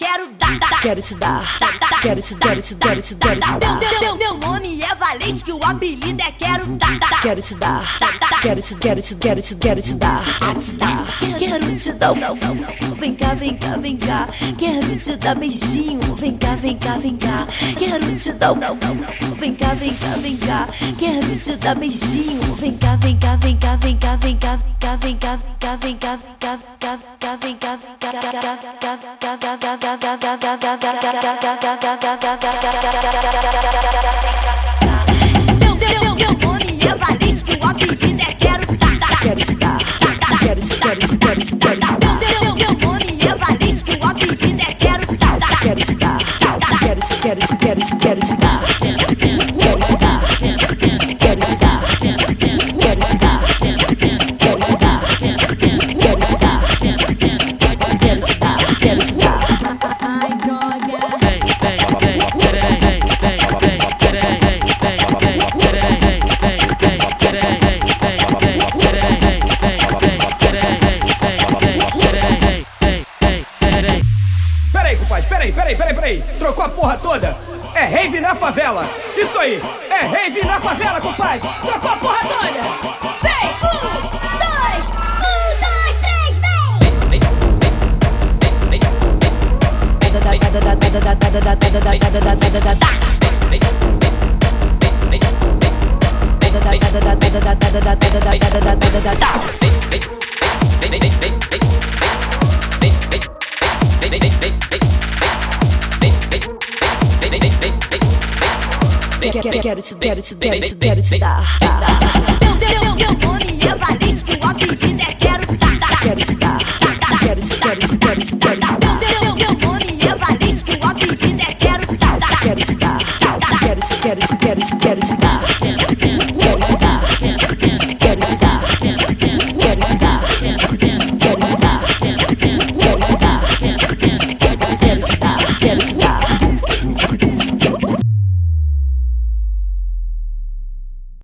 Quero Dar. dar. Quero te dar, quero te, quero te, quero te, quero te dar. É que o apelido é Quero Dar. dar. Quero te dar, quero te, quero te, quero te, quero te dar. Quero te dar. Quero te dar um Vem cá, vem cá, vem cá Quero te dar beijinho Vem cá, vem cá, vem cá Quero te dar um Vem cá, vem cá, vem cá Quero te dar beijinho Vem cá, vem cá, vem cá, vem cá, vem cá, vem cá, vem cá, vem cá, vem cá, vem cá, vem cá, Meu, dar. Quero te dar, quero te dar, quero te peraí, peraí, peraí. Trocou a porra toda. É rave na favela. Isso aí, é rave na favela, compadre. Trocou a porra toda. Vem, um, dois, um, dois, três, vem! Quero te, quero te, quero te, quero te dar. Meu, meu, meu, meu nome é que o apelido é Quero Dar. dar. Quero te dar, quero te, quero te, quero te, quero te dar. Meu, meu, nome é que o apelido é Quero Dar. dar. Quero te dar, quero te, quero te, quero te, quero te dar.